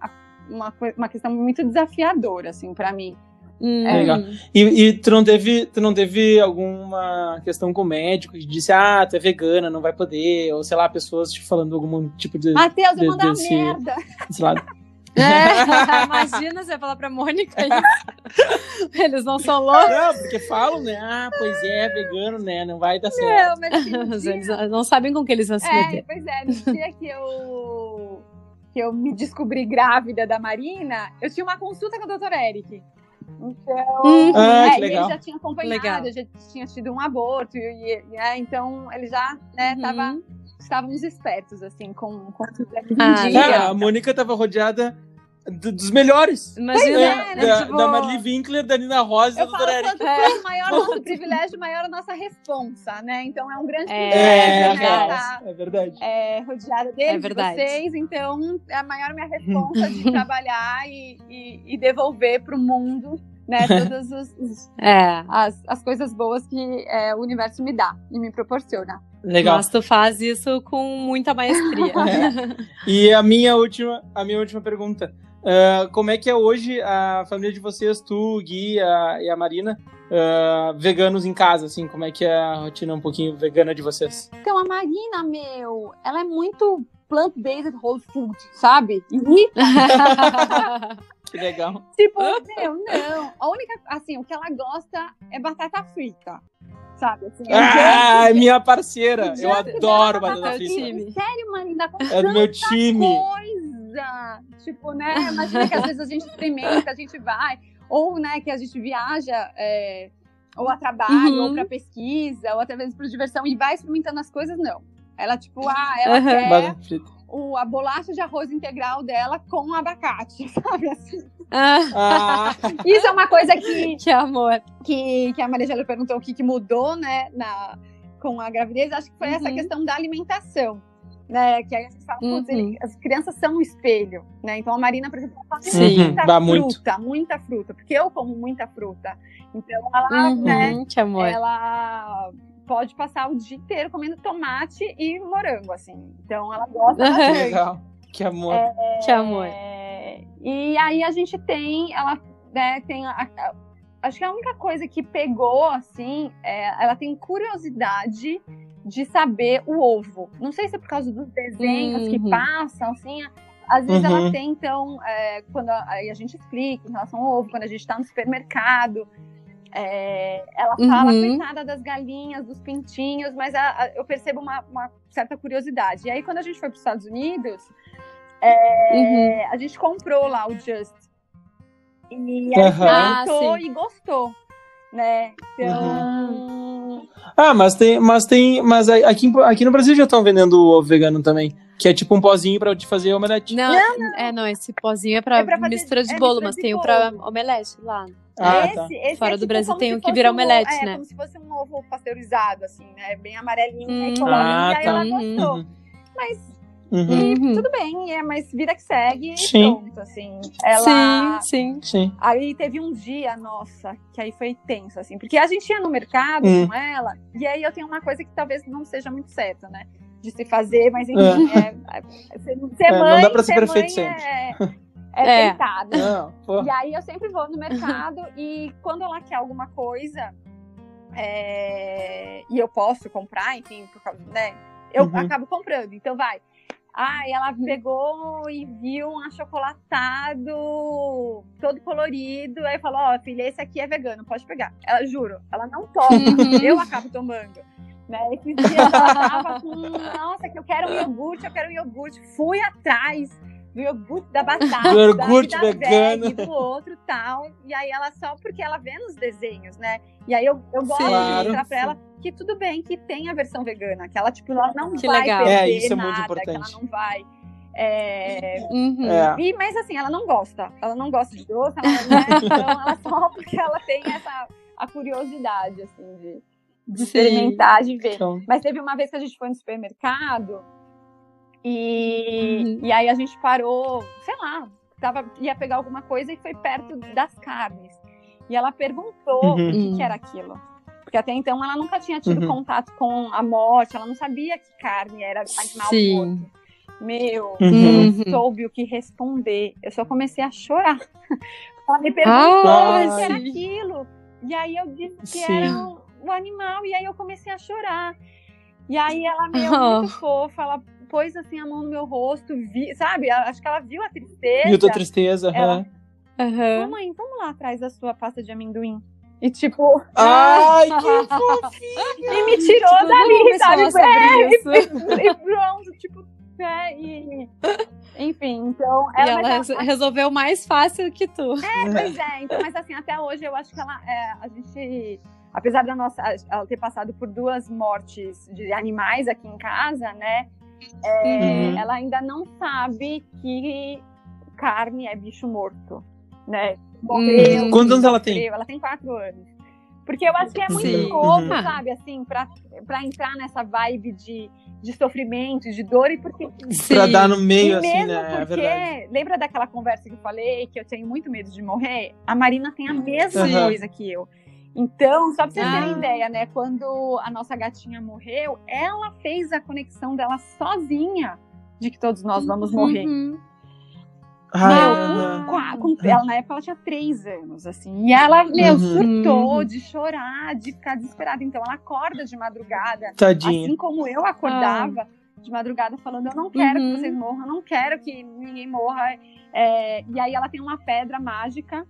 uma, uma questão muito desafiadora, assim, para mim. Hum. É. Legal. E, e, tu, não teve, tu não teve alguma questão com o médico que disse, ah, tu é vegana, não vai poder, ou sei lá, pessoas te falando algum tipo de. Matheus, de, eu mandar desse, merda. Desse lado. É, imagina você falar pra Mônica isso. Eles não são loucos. Não, porque falam, né? Ah, pois é, vegano, né? Não vai dar certo. Não, mas Eles não sabem com que eles vão se é, meter. Pois é, no dia que eu, que eu me descobri grávida da Marina, eu tinha uma consulta com o Dr. Eric. Então, Uhum. Ah, é, que e legal. ele já tinha acompanhado, Legal. já tinha tido um aborto, e, e, é, então ele já né, Uhum. tava, estávamos espertos, assim, com, com tudo que ele Ah, vendia. Cara, a Mônica tava rodeada dos melhores. Imagina, É, né, da, tipo- da Marli Winkler, da Nina Rosa e do Doreri. quanto É. maior o nosso privilégio, maior a nossa responsa, né? Então é um grande É, É, privilégio, né? real, tá, é verdade. é, rodeada deles, É de vocês, então é a maior minha responsa de trabalhar e, e, e devolver para o mundo, né, todas os- os- É. as, as coisas boas que é, o universo me dá e me proporciona. Legal. Mas tu faz isso com muita maestria. E a minha última, a minha última pergunta. Ah, como é que é hoje a família de vocês, tu, o Gui a- e a Marina, ah, veganos em casa, assim? Como é que é a rotina um pouquinho vegana de vocês? Então a Marina, meu, ela é muito plant-based whole food, sabe? E Que legal. Tipo, meu, não. A única, assim, o que ela gosta é batata frita. Sabe? Assim, Ah, o minha parceira. Eu adoro batata tá frita. time. Sério, Marina, com É do meu time. coisa. Tipo, né? Imagina que às vezes a gente experimenta, a gente vai. Ou, né, que a gente viaja. é, ou a trabalho, Uhum. ou pra pesquisa, ou até mesmo por diversão, e vai experimentando as coisas, não. Ela, tipo, ah, ela Uhum. quer o, a bolacha de arroz integral dela com abacate, sabe? Assim. Ah, Isso é uma coisa que, que amor. que, que a Maria perguntou o que, que mudou, né, na, com a gravidez. Acho que foi essa Uhum. questão da alimentação. Né, que aí a gente fala, Uhum. ele- as crianças são um espelho, né? Então a Marina, por exemplo, ela come Sim. muita Dá fruta, muito. muita fruta, porque eu como muita fruta. Então ela, né, Uhum, que amor. ela pode passar o dia inteiro comendo tomate e morango, assim. Então ela gosta bastante. legal. Que amor. Que amor. É, e aí a gente tem, ela né, tem a- a- acho que a única coisa que pegou assim, é, ela tem curiosidade de saber o ovo. Não sei se é por causa dos desenhos que Uhum. passam, assim. Às vezes Uhum. ela tem, então, é, quando a, aí a gente explica em relação ao ovo, quando a gente está no supermercado, é, ela fala, Uhum. coitada das galinhas, dos pintinhos, mas a- a- eu percebo uma, uma certa curiosidade. E aí, quando a gente foi para os Estados Unidos, Uhum. é, a gente comprou lá o Just. E a gente Aham. Ah, e gostou, né? Então, Uhum. Ah, mas tem, mas tem, mas aqui, aqui no Brasil já estão vendendo o ovo vegano também, que é tipo um pozinho pra te fazer omelete. Não, é, não, esse pozinho é pra, É pra fazer- mistura de é bolo, mas de tem o bolo. pra omelete lá. Ah, esse, tá. esse Fora é do tipo Brasil tem o que vira um- omelete, é, né? como se fosse um ovo pasteurizado, assim, né? Bem amarelinho Hum. e colorinho, Ah, e aí tá. ela gostou. Uhum. Mas Uhum. e Uhum. tudo bem, é, mas vida que segue e Sim. pronto, assim. Ela... Sim, sim. Sim. Aí teve um dia, nossa, que aí foi tenso, assim, porque a gente ia no mercado Hum. com ela, e aí eu tenho uma coisa que talvez não seja muito certa, né? De se fazer, mas enfim, é, é, ser, ser É, não mãe, dá pra ser ser perfeito mãe sempre. É, é, É. Não, pô. E aí eu sempre vou no mercado e quando ela quer alguma coisa é, e eu posso comprar, enfim, por causa, né? Eu Uhum. acabo comprando. Então vai. Ai, ela pegou e viu um achocolatado todo colorido. Aí falou: Ó, filha, esse aqui é vegano, pode pegar. Ela, juro, ela não toma. Uhum. eu acabo tomando. Né? Esses dias ela tava com, nossa, que eu quero um iogurte, eu quero um iogurte. Fui atrás do iogurte da batata, Do iogurte da vegano. veg, do outro tal. E aí ela só porque ela vê nos desenhos, né? E aí eu, eu gosto Sim, de mostrar sim. pra ela que tudo bem, que tem a versão vegana, que ela, tipo, ela não Que vai legal. perder É, isso é nada, muito que ela importante. não vai. é, Uhum. É. e, mas assim, ela não gosta. Ela não gosta de doce, ela, né? então ela só porque ela tem essa a curiosidade, assim, de, de experimentar, de ver. Então, Mas teve uma vez que a gente foi no supermercado e, Uhum. e aí a gente parou, sei lá, tava, ia pegar alguma coisa e foi perto das carnes. E ela perguntou Uhum. o que, Uhum. que era aquilo. Porque até então ela nunca tinha tido Uhum. contato com a morte, ela não sabia que carne era animal Sim. morto. Meu, Uhum. eu Uhum. não soube o que responder. Eu só comecei a chorar. Ela me perguntou Ah, o que era aquilo. E aí eu disse que Sim. era o, o animal, e aí eu comecei a chorar. E aí ela, meu, Oh. muito fofa, ela pôs assim a mão no meu rosto, vi, sabe? Acho que ela viu a tristeza. viu tua tristeza? Ela- aham. Aham. Mamãe, vamos lá atrás da sua pasta de amendoim. E tipo, Ai, que fofinho! e me tirou Tipo, dali, sabe? a É, e, e pronto, tipo, É, e, enfim, então. Ela, e ela, ela resolveu mais fácil que tu. É, pois é. Então, mas assim, até hoje eu acho que ela. É, a gente. Apesar da nossa. Ela ter passado por duas mortes de animais aqui em casa, né? É, uhum. Ela ainda não sabe que carne é bicho morto, né? Morreu, hum. Quantos anos ela tem? Ela tem quatro anos. Porque eu acho que é muito Sim. novo, uhum. sabe? Assim, pra, pra entrar nessa vibe de, de sofrimento, de dor e porque. Sim. Pra dar no meio, e assim, né? É porque, é lembra daquela conversa que eu falei, que eu tenho muito medo de morrer? A Marina tem a mesma uhum. coisa que eu. Então, só pra vocês terem ah. ideia, né? Quando a nossa gatinha morreu, ela fez a conexão dela sozinha de que todos nós vamos morrer. Uhum. Ah, com, com, ela, na época ela tinha três anos, assim. E ela, meu, uhum. surtou de chorar, de ficar desesperada. Então ela acorda de madrugada. Tadinha. Assim como eu acordava ah. de madrugada falando, eu não quero uhum. que vocês morram, eu não quero que ninguém morra. É, e aí ela tem uma pedra mágica.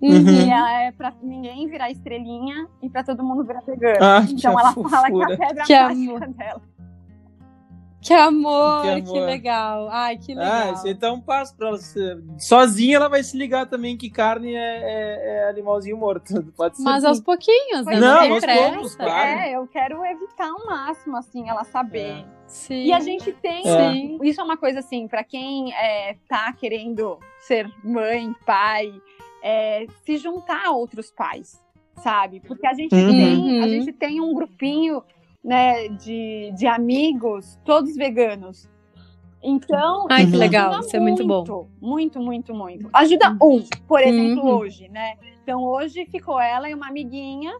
Uhum. E ela é pra ninguém virar estrelinha e pra todo mundo virar vegano. Ah, então ela fofura. fala que a pedra que mágica amor. dela. Que amor, que amor, que legal. Ai, que ah, legal. Ah, isso então é um passo pra ela. Sozinha ela vai se ligar também que carne é, é, é animalzinho morto. Pode ser. Mas aos pouquinhos, né? Não, aos poucos, claro. É, eu quero evitar ao máximo, assim, ela saber. É. Sim. E a gente tem. Sim. Isso é uma coisa assim, para quem é, tá querendo ser mãe, pai, é, se juntar a outros pais, sabe? Porque a gente, uhum. tem, a gente tem um grupinho né, de, de amigos, todos veganos. Então, Ai, que legal, isso é muito bom. Muito, muito, muito. Ajuda um, por exemplo, uhum. hoje, né? Então, hoje ficou ela e uma amiguinha.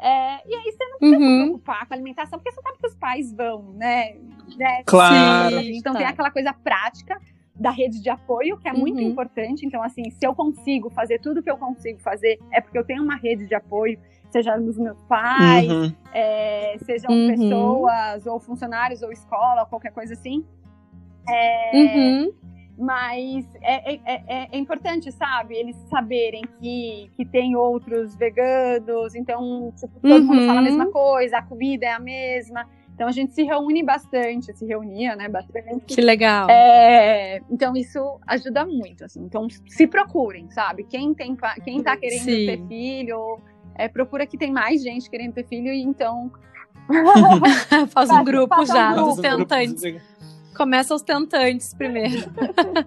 É, e aí você não precisa uhum. se preocupar com a alimentação, porque você sabe que os pais vão, né? né claro. Então tá. tem aquela coisa prática da rede de apoio, que é muito uhum. importante. Então, assim, se eu consigo fazer tudo que eu consigo fazer, é porque eu tenho uma rede de apoio seja dos meus pais, uhum. é, sejam uhum. pessoas, ou funcionários, ou escola, qualquer coisa assim. É, uhum. Mas é, é, é, é, importante, sabe? Eles saberem que, que tem outros veganos, então, tipo, todo mundo fala a mesma uhum. coisa, a comida é a mesma. Então a gente se reúne bastante, se reunia, né, bastante. Que legal. É, então isso ajuda muito, assim. Então se procurem, sabe? Quem tem, quem tá querendo Sim. ter filho, é, procura que tem mais gente querendo ter filho e então. faz um grupo faz já, um grupo. tentantes. Começa os tentantes primeiro.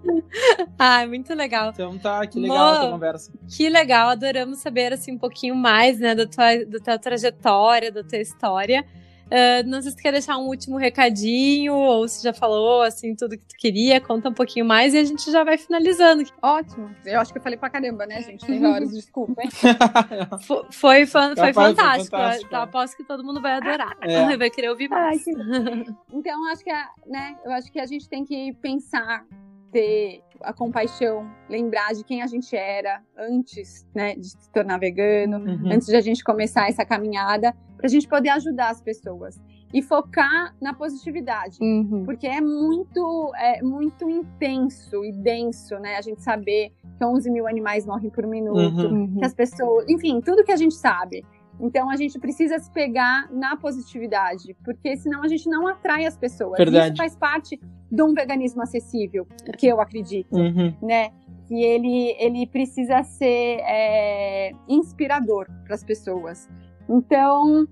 Ai, muito legal. Então tá, que legal Mo, a conversa. Que legal, adoramos saber assim um pouquinho mais, né, da tua, da tua trajetória, da tua história. Uh, não sei se tu quer deixar um último recadinho, ou se já falou, assim, tudo que tu queria, conta um pouquinho mais e a gente já vai finalizando. Ótimo. Eu acho que eu falei pra caramba, né, gente? Tem horas, desculpa, hein? foi, foi, foi, foi fantástico. fantástico. Eu aposto que todo mundo vai adorar. É. Vai querer ouvir mais. Ai, que... Então, acho que, a, né, eu acho que a gente tem que pensar ter a compaixão, lembrar de quem a gente era antes, né, de se tornar vegano, uhum. antes de a gente começar essa caminhada para a gente poder ajudar as pessoas e focar na positividade, uhum. porque é muito, é muito intenso e denso, né? A gente saber que 11 mil animais morrem por minuto, uhum. que as pessoas, enfim, tudo que a gente sabe. Então a gente precisa se pegar na positividade, porque senão a gente não atrai as pessoas. Verdade. Isso faz parte de um veganismo acessível, que eu acredito, uhum. né? Que ele, ele precisa ser é, inspirador para as pessoas. Então,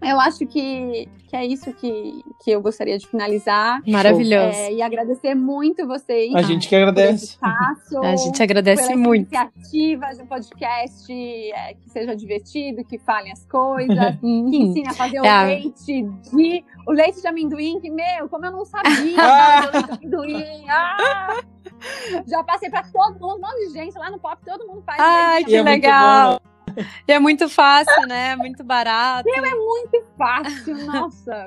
eu acho que, que é isso que, que eu gostaria de finalizar. Maravilhoso. É, e agradecer muito vocês. A gente que agradece. Espaço, a gente agradece muito. iniciativa de um podcast é, que seja divertido, que falem as coisas, que ensine a fazer o é. leite de. O leite de amendoim, que, meu, como eu não sabia fazer o leite de amendoim. Ah! Já passei para todo mundo, um monte de gente lá no pop, todo mundo faz. Ai, que legal. E é muito fácil, né? É muito barato. é muito fácil, nossa.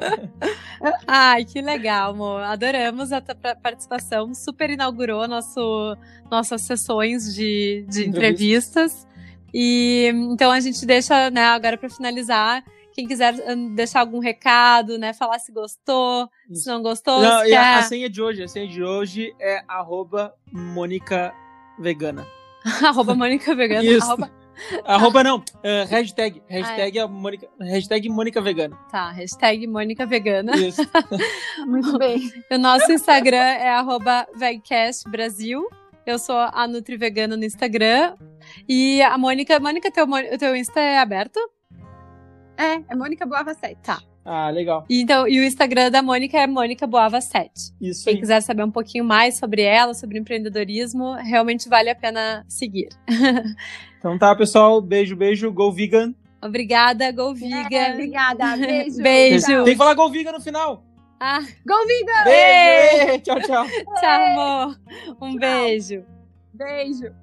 Ai, que legal, amor. Adoramos a tua participação. Super inaugurou nosso, nossas sessões de, de entrevistas. E então a gente deixa, né, agora para finalizar, quem quiser hum, deixar algum recado, né, falar se gostou, Isso. se não gostou. Não, se a, a, senha de hoje, a senha de hoje é arroba Mônica Vegana. arroba Mônica Vegana. Isso. Arroba Arroba não, uh, hashtag. Hashtag, ah, é. a Mônica, hashtag Mônica Vegana. Tá, hashtag Mônica Vegana. Isso. Muito bem. O nosso Instagram é arroba Brasil. Eu sou a Nutri Vegana no Instagram. E a Mônica, Mônica, teu, teu Insta é aberto? É, é Mônica Boava 7. Tá. Ah, legal. E, então, e o Instagram da Mônica é Mônica Boava 7. Isso Quem aí. quiser saber um pouquinho mais sobre ela, sobre empreendedorismo, realmente vale a pena seguir. então tá, pessoal. Beijo, beijo. Go vegan. Obrigada, Go Vegan. É, obrigada, beijo. beijo. Tem que falar Go Vegan no final. Ah. Go Vegan! Beijo! tchau, tchau. tchau, amor. Um tchau. beijo. Beijo.